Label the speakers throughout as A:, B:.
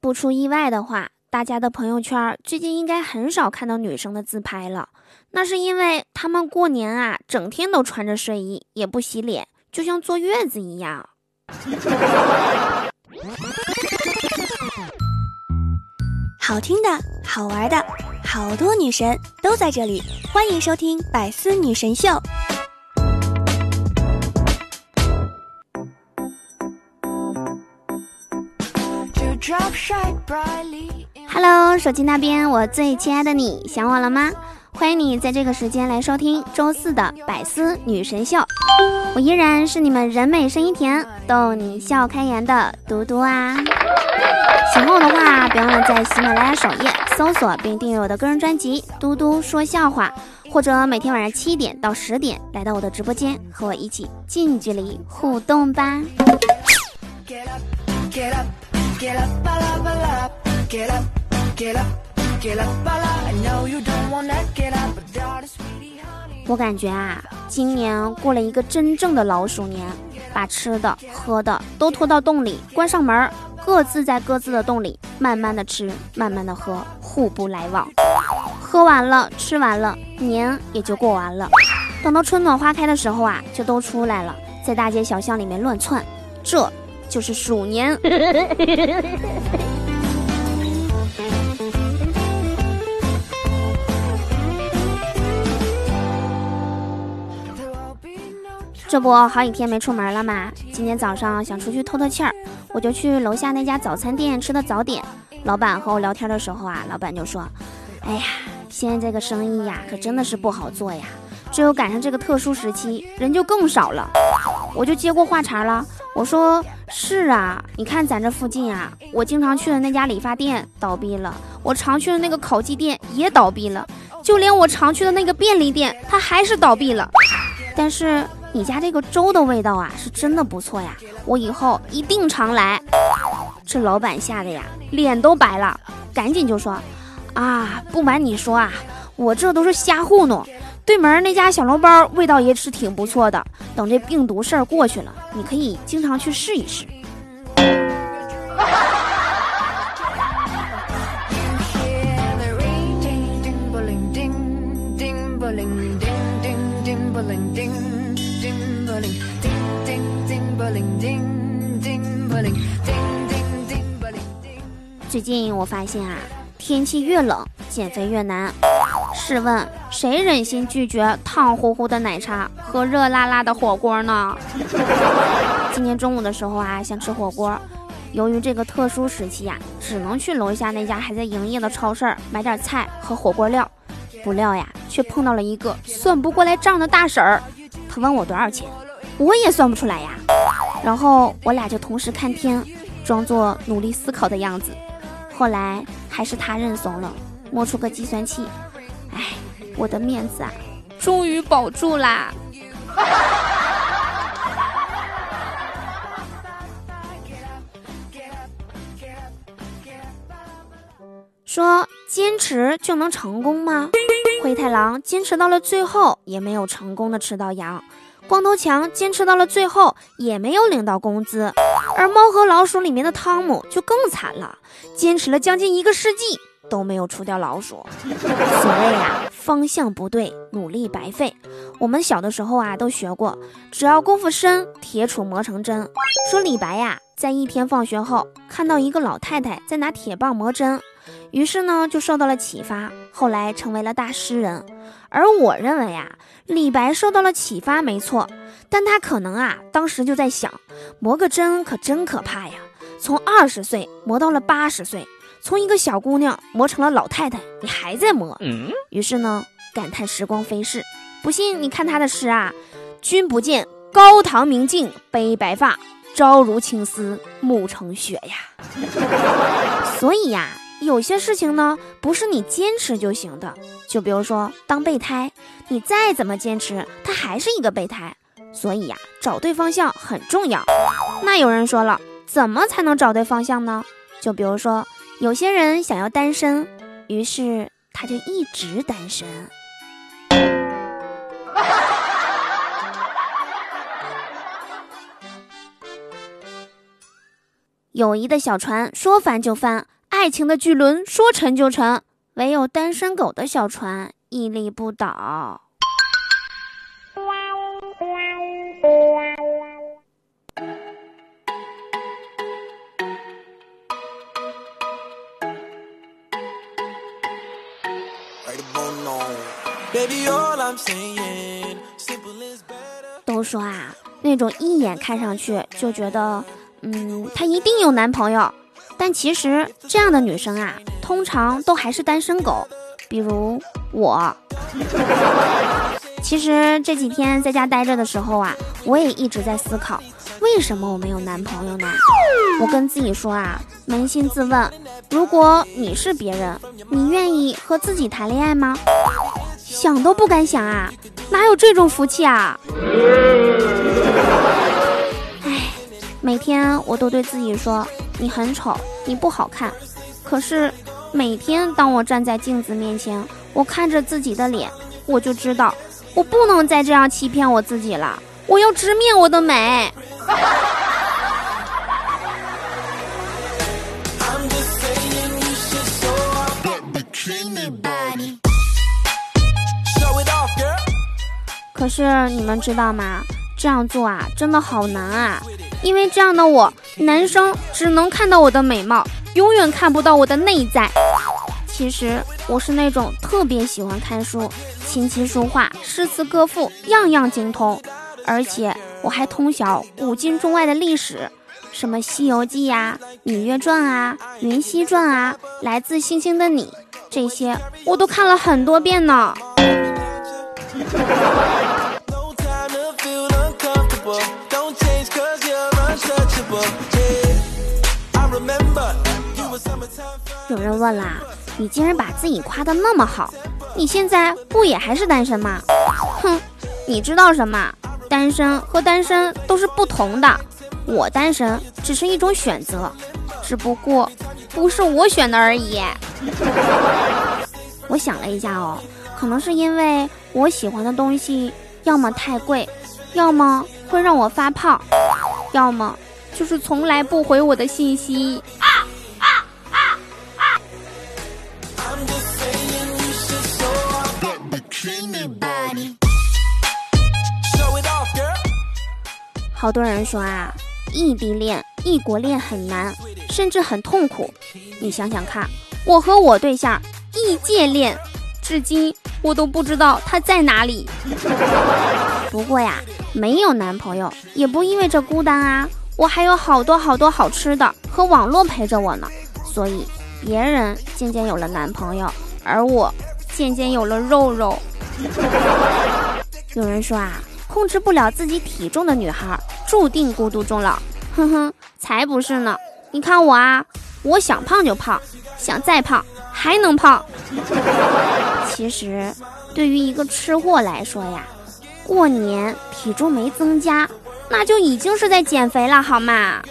A: 不出意外的话，大家的朋友圈最近应该很少看到女生的自拍了。那是因为她们过年啊，整天都穿着睡衣，也不洗脸，就像坐月子一样。
B: 好听的，好玩的，好多女神都在这里，欢迎收听《百思女神秀》。
A: Hello，手机那边，我最亲爱的你，想我了吗？欢迎你在这个时间来收听周四的百思女神秀，我依然是你们人美声音甜、逗你笑开颜的嘟嘟啊！喜欢我的话，别忘了在喜马拉雅首页搜索并订阅我的个人专辑《嘟嘟说笑话》，或者每天晚上七点到十点来到我的直播间，和我一起近距离互动吧。我感觉啊，今年过了一个真正的老鼠年，把吃的喝的都拖到洞里，关上门，各自在各自的洞里慢慢的吃，慢慢的喝，互不来往。喝完了，吃完了，年也就过完了。等到春暖花开的时候啊，就都出来了，在大街小巷里面乱窜，这就是鼠年。这不好几天没出门了嘛，今天早上想出去透透气儿，我就去楼下那家早餐店吃的早点。老板和我聊天的时候啊，老板就说：“哎呀，现在这个生意呀，可真的是不好做呀，只有赶上这个特殊时期，人就更少了。”我就接过话茬了，我说：“是啊，你看咱这附近啊，我经常去的那家理发店倒闭了，我常去的那个烤鸡店也倒闭了，就连我常去的那个便利店，它还是倒闭了。但是。”你家这个粥的味道啊，是真的不错呀！我以后一定常来。这老板吓得呀，脸都白了，赶紧就说：“啊，不瞒你说啊，我这都是瞎糊弄。对门那家小笼包味道也是挺不错的。等这病毒事儿过去了，你可以经常去试一试。”最近我发现啊，天气越冷，减肥越难。试问谁忍心拒绝烫乎乎的奶茶和热辣辣的火锅呢？今天中午的时候啊，想吃火锅，由于这个特殊时期呀，只能去楼下那家还在营业的超市买点菜和火锅料。不料呀，却碰到了一个算不过来账的大婶儿。她问我多少钱，我也算不出来呀。然后我俩就同时看天，装作努力思考的样子。后来还是他认怂了，摸出个计算器。哎，我的面子啊，终于保住啦！说坚持就能成功吗？灰太狼坚持到了最后，也没有成功的吃到羊。光头强坚持到了最后，也没有领到工资，而猫和老鼠里面的汤姆就更惨了，坚持了将近一个世纪都没有除掉老鼠。所谓啊，方向不对，努力白费。我们小的时候啊，都学过，只要功夫深，铁杵磨成针。说李白呀，在一天放学后，看到一个老太太在拿铁棒磨针，于是呢，就受到了启发，后来成为了大诗人。而我认为啊，李白受到了启发没错，但他可能啊，当时就在想，磨个针可真可怕呀！从二十岁磨到了八十岁，从一个小姑娘磨成了老太太，你还在磨。于是呢，感叹时光飞逝。不信你看他的诗啊：“君不见高堂明镜悲白发，朝如青丝暮成雪呀。”所以呀。有些事情呢，不是你坚持就行的。就比如说当备胎，你再怎么坚持，他还是一个备胎。所以呀，找对方向很重要。那有人说了，怎么才能找对方向呢？就比如说，有些人想要单身，于是他就一直单身。友谊的小船说翻就翻，爱情的巨轮说沉就沉，唯有单身狗的小船屹立不倒。都说啊，那种一眼看上去就觉得，嗯，她一定有男朋友，但其实这样的女生啊，通常都还是单身狗，比如我。其实这几天在家待着的时候啊，我也一直在思考，为什么我没有男朋友呢？我跟自己说啊，扪心自问，如果你是别人，你愿意和自己谈恋爱吗？想都不敢想啊，哪有这种福气啊！唉，每天我都对自己说，你很丑，你不好看。可是每天当我站在镜子面前，我看着自己的脸，我就知道。我不能再这样欺骗我自己了，我要直面我的美。可是你们知道吗？这样做啊，真的好难啊！因为这样的我，男生只能看到我的美貌，永远看不到我的内在。其实我是那种特别喜欢看书，琴棋书画、诗词歌赋样样精通，而且我还通晓古今中外的历史，什么《西游记》呀、《芈月传》啊、《云溪传》啊、《来自星星的你》这些我都看了很多遍呢。有人问啦。你竟然把自己夸得那么好，你现在不也还是单身吗？哼，你知道什么？单身和单身都是不同的。我单身只是一种选择，只不过不是我选的而已。我想了一下哦，可能是因为我喜欢的东西要么太贵，要么会让我发胖，要么就是从来不回我的信息。好多人说啊，异地恋、异国恋很难，甚至很痛苦。你想想看，我和我对象异界恋，至今我都不知道他在哪里。不过呀，没有男朋友也不意味着孤单啊，我还有好多好多好吃的和网络陪着我呢。所以，别人渐渐有了男朋友，而我渐渐有了肉肉。有人说啊。控制不了自己体重的女孩，注定孤独终老。哼哼，才不是呢！你看我啊，我想胖就胖，想再胖还能胖。其实，对于一个吃货来说呀，过年体重没增加，那就已经是在减肥了，好吗？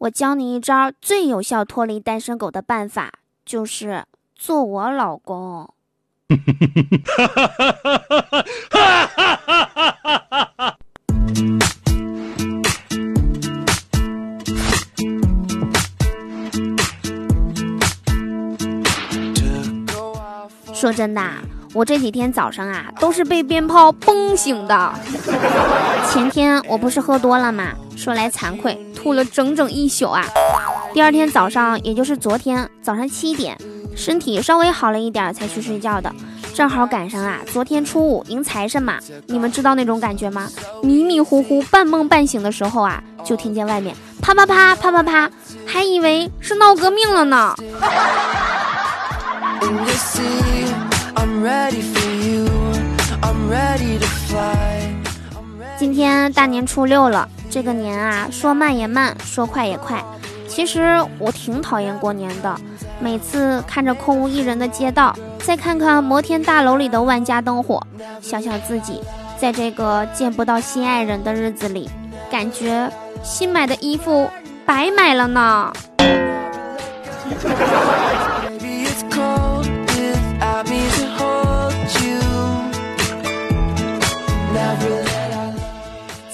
A: 我教你一招最有效脱离单身狗的办法，就是做我老公。说真的。我这几天早上啊，都是被鞭炮崩醒的。前天我不是喝多了吗？说来惭愧，吐了整整一宿啊。第二天早上，也就是昨天早上七点，身体稍微好了一点才去睡觉的。正好赶上啊，昨天初五迎财神嘛。你们知道那种感觉吗？迷迷糊糊、半梦半醒的时候啊，就听见外面啪啪啪啪啪啪，还以为是闹革命了呢。今天大年初六了，这个年啊，说慢也慢，说快也快。其实我挺讨厌过年的，每次看着空无一人的街道，再看看摩天大楼里的万家灯火，想想自己在这个见不到心爱人的日子里，感觉新买的衣服。白买了呢。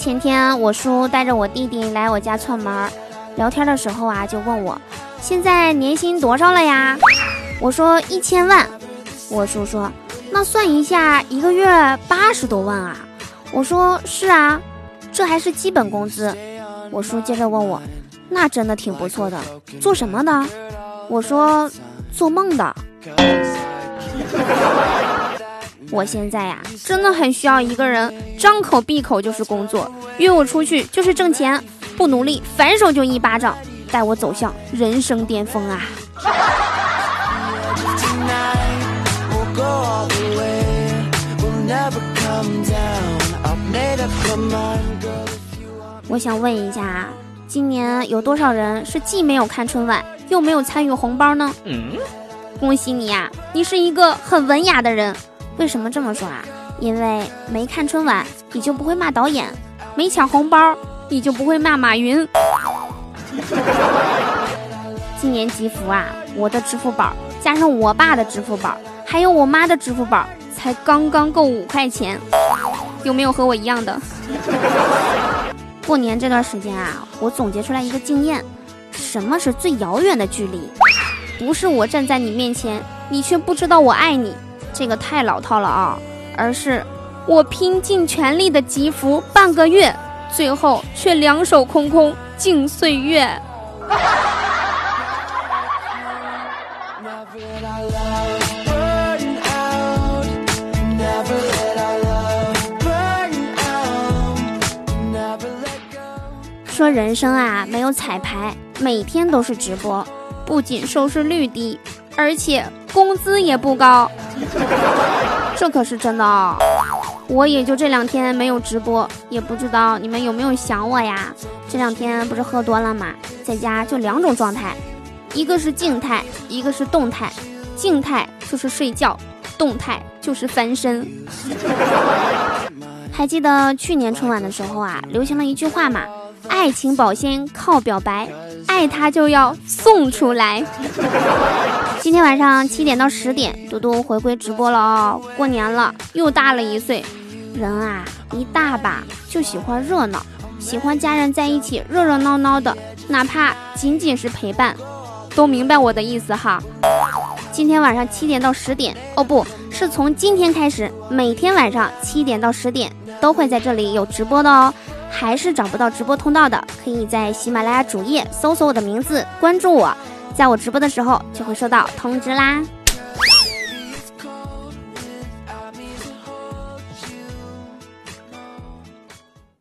A: 前天我叔带着我弟弟来我家串门，聊天的时候啊，就问我现在年薪多少了呀？我说一千万。我叔说那算一下，一个月八十多万啊。我说是啊，这还是基本工资。我叔接着问我，那真的挺不错的，做什么的？我说做梦的。我现在呀，真的很需要一个人，张口闭口就是工作，约我出去就是挣钱，不努力反手就一巴掌，带我走向人生巅峰啊！我想问一下，今年有多少人是既没有看春晚，又没有参与红包呢？恭喜你呀，你是一个很文雅的人。为什么这么说啊？因为没看春晚，你就不会骂导演；没抢红包，你就不会骂马云。今年集福啊，我的支付宝加上我爸的支付宝，还有我妈的支付宝，才刚刚够五块钱。有没有和我一样的？过年这段时间啊，我总结出来一个经验：什么是最遥远的距离？不是我站在你面前，你却不知道我爱你。这个太老套了啊！而是我拼尽全力的集福半个月，最后却两手空空敬岁月。说人生啊，没有彩排，每天都是直播，不仅收视率低，而且工资也不高。这可是真的哦！我也就这两天没有直播，也不知道你们有没有想我呀？这两天不是喝多了吗？在家就两种状态，一个是静态，一个是动态。静态就是睡觉，动态就是翻身。还记得去年春晚的时候啊，流行了一句话嘛：“爱情保鲜靠表白，爱他就要送出来。”今天晚上七点到十点，嘟嘟回归直播了哦。过年了，又大了一岁。人啊，一大把就喜欢热闹，喜欢家人在一起热热闹闹的，哪怕仅仅是陪伴，都明白我的意思哈。今天晚上七点到十点，哦，不是从今天开始，每天晚上七点到十点都会在这里有直播的哦。还是找不到直播通道的，可以在喜马拉雅主页搜索我的名字，关注我。在我直播的时候就会收到通知啦。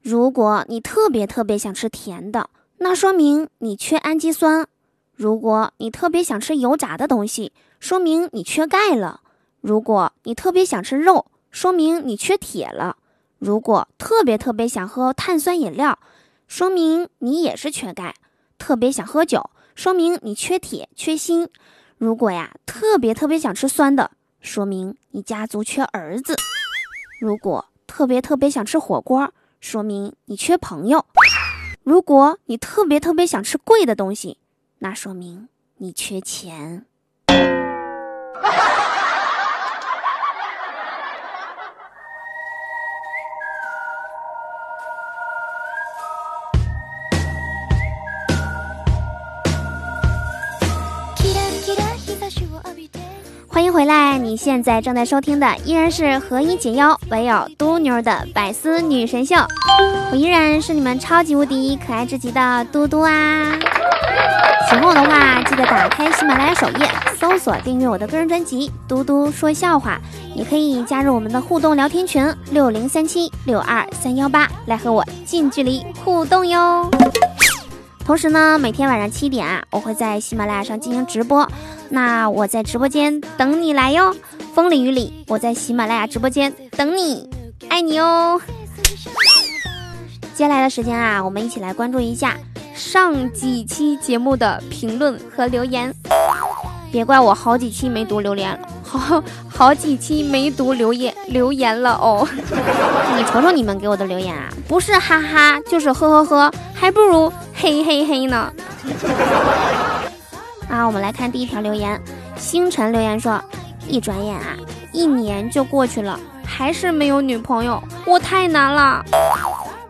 A: 如果你特别特别想吃甜的，那说明你缺氨基酸；如果你特别想吃油炸的东西，说明你缺钙了；如果你特别想吃肉，说明你缺铁了；如果特别特别想喝碳酸饮料，说明你也是缺钙；特别想喝酒。说明你缺铁缺锌，如果呀特别特别想吃酸的，说明你家族缺儿子；如果特别特别想吃火锅，说明你缺朋友；如果你特别特别想吃贵的东西，那说明你缺钱。欢迎回来！你现在正在收听的依然是何以解忧，唯有嘟妞的百思女神秀。我依然是你们超级无敌可爱至极的嘟嘟啊！喜欢我的话，记得打开喜马拉雅首页，搜索订阅我的个人专辑《嘟嘟说笑话》。也可以加入我们的互动聊天群六零三七六二三幺八，来和我近距离互动哟。同时呢，每天晚上七点啊，我会在喜马拉雅上进行直播。那我在直播间等你来哟，风里雨里，我在喜马拉雅直播间等你，爱你哦。接下来的时间啊，我们一起来关注一下上几期节目的评论和留言。别怪我好几期没读留言了，好 好几期没读留言留言了哦。你瞅瞅你们给我的留言啊，不是哈哈就是呵呵呵，还不如嘿嘿嘿呢。我们来看第一条留言，星辰留言说，一转眼啊，一年就过去了，还是没有女朋友，我太难了。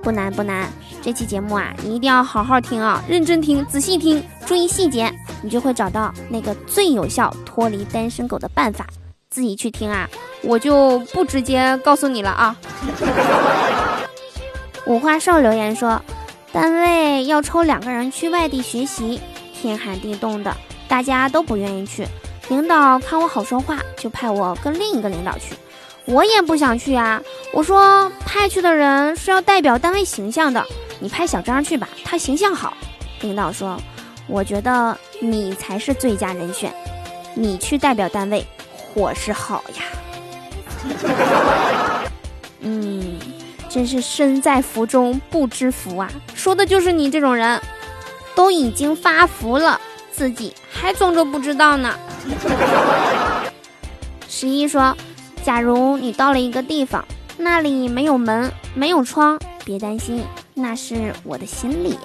A: 不难不难，这期节目啊，你一定要好好听啊，认真听，仔细听，注意细节，你就会找到那个最有效脱离单身狗的办法。自己去听啊，我就不直接告诉你了啊。五花兽留言说，单位要抽两个人去外地学习，天寒地冻的，大家都不愿意去。领导看我好说话，就派我跟另一个领导去。我也不想去啊！我说派去的人是要代表单位形象的，你派小张去吧，他形象好。领导说，我觉得你才是最佳人选，你去代表单位，伙食好呀。嗯，真是身在福中不知福啊！说的就是你这种人，都已经发福了，自己还装作不知道呢。十一说。假如你到了一个地方，那里没有门，没有窗，别担心，那是我的心里。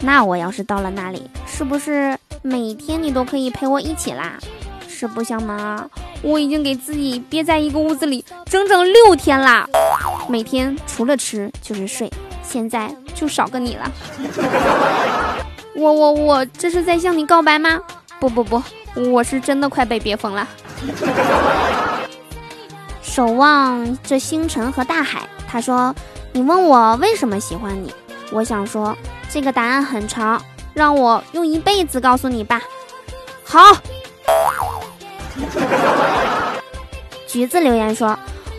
A: 那我要是到了那里，是不是每天你都可以陪我一起啦？实不相瞒啊，我已经给自己憋在一个屋子里整整六天啦，每天除了吃就是睡，现在就少个你了。我我我这是在向你告白吗？不不不，我是真的快被憋疯了。守望这星辰和大海。他说：“你问我为什么喜欢你，我想说这个答案很长，让我用一辈子告诉你吧。”好。橘子留言说：“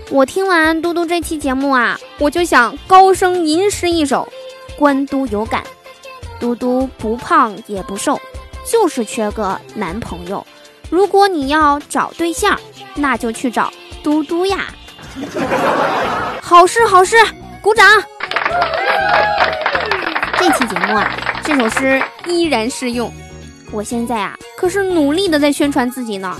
A: 我听完嘟嘟这期节目啊，我就想高声吟诗一首：官都有感，嘟嘟不胖也不瘦，就是缺个男朋友。如果你要找对象，那就去找。”嘟嘟呀，好事好事，鼓掌！这期节目啊，这首诗依然适用。我现在啊，可是努力的在宣传自己呢。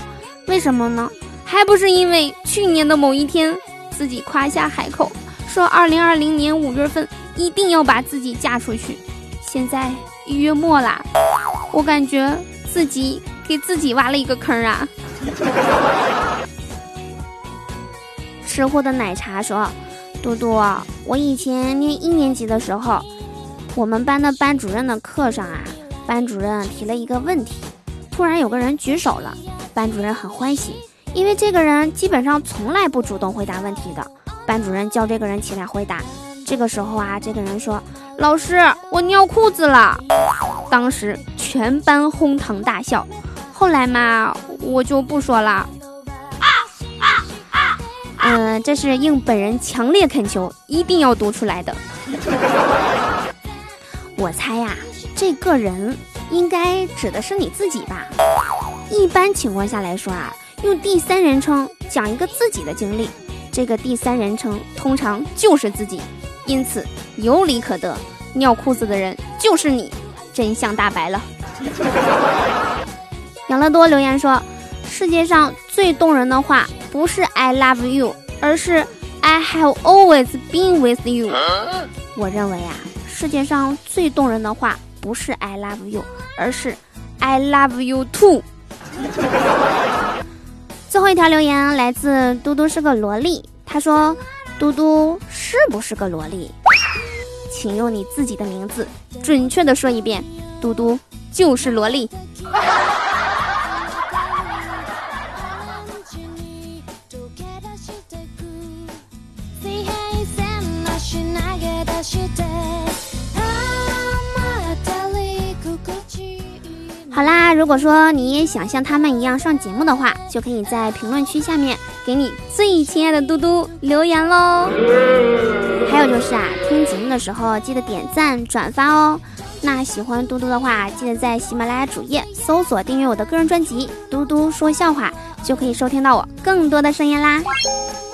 A: 为什么呢？还不是因为去年的某一天，自己夸下海口，说二零二零年五月份一定要把自己嫁出去。现在一月末啦，我感觉自己给自己挖了一个坑啊。吃货的奶茶说：“嘟嘟，我以前念一年级的时候，我们班的班主任的课上啊，班主任提了一个问题，突然有个人举手了，班主任很欢喜，因为这个人基本上从来不主动回答问题的。班主任叫这个人起来回答。这个时候啊，这个人说：‘老师，我尿裤子了。’当时全班哄堂大笑。后来嘛，我就不说了。”嗯，这是应本人强烈恳求，一定要读出来的。我猜呀，这个人应该指的是你自己吧？一般情况下来说啊，用第三人称讲一个自己的经历，这个第三人称通常就是自己，因此有理可得，尿裤子的人就是你，真相大白了。养乐多留言说。世界上最动人的话不是 I love you，而是 I have always been with you。我认为啊，世界上最动人的话不是 I love you，而是 I love you too。最后一条留言来自嘟嘟是个萝莉，他说：“嘟嘟是不是个萝莉？请用你自己的名字准确的说一遍，嘟嘟就是萝莉。”好啦，如果说你也想像他们一样上节目的话，就可以在评论区下面给你最亲爱的嘟嘟留言喽。还有就是啊，听节目的时候记得点赞转发哦。那喜欢嘟嘟的话，记得在喜马拉雅主页搜索订阅我的个人专辑《嘟嘟说笑话》，就可以收听到我更多的声音啦。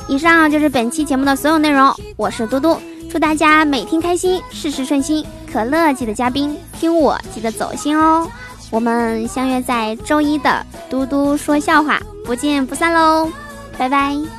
A: 以上就是本期节目的所有内容，我是嘟嘟，祝大家每天开心，事事顺心。可乐记得加冰，听我记得走心哦。我们相约在周一的嘟嘟说笑话，不见不散喽，拜拜。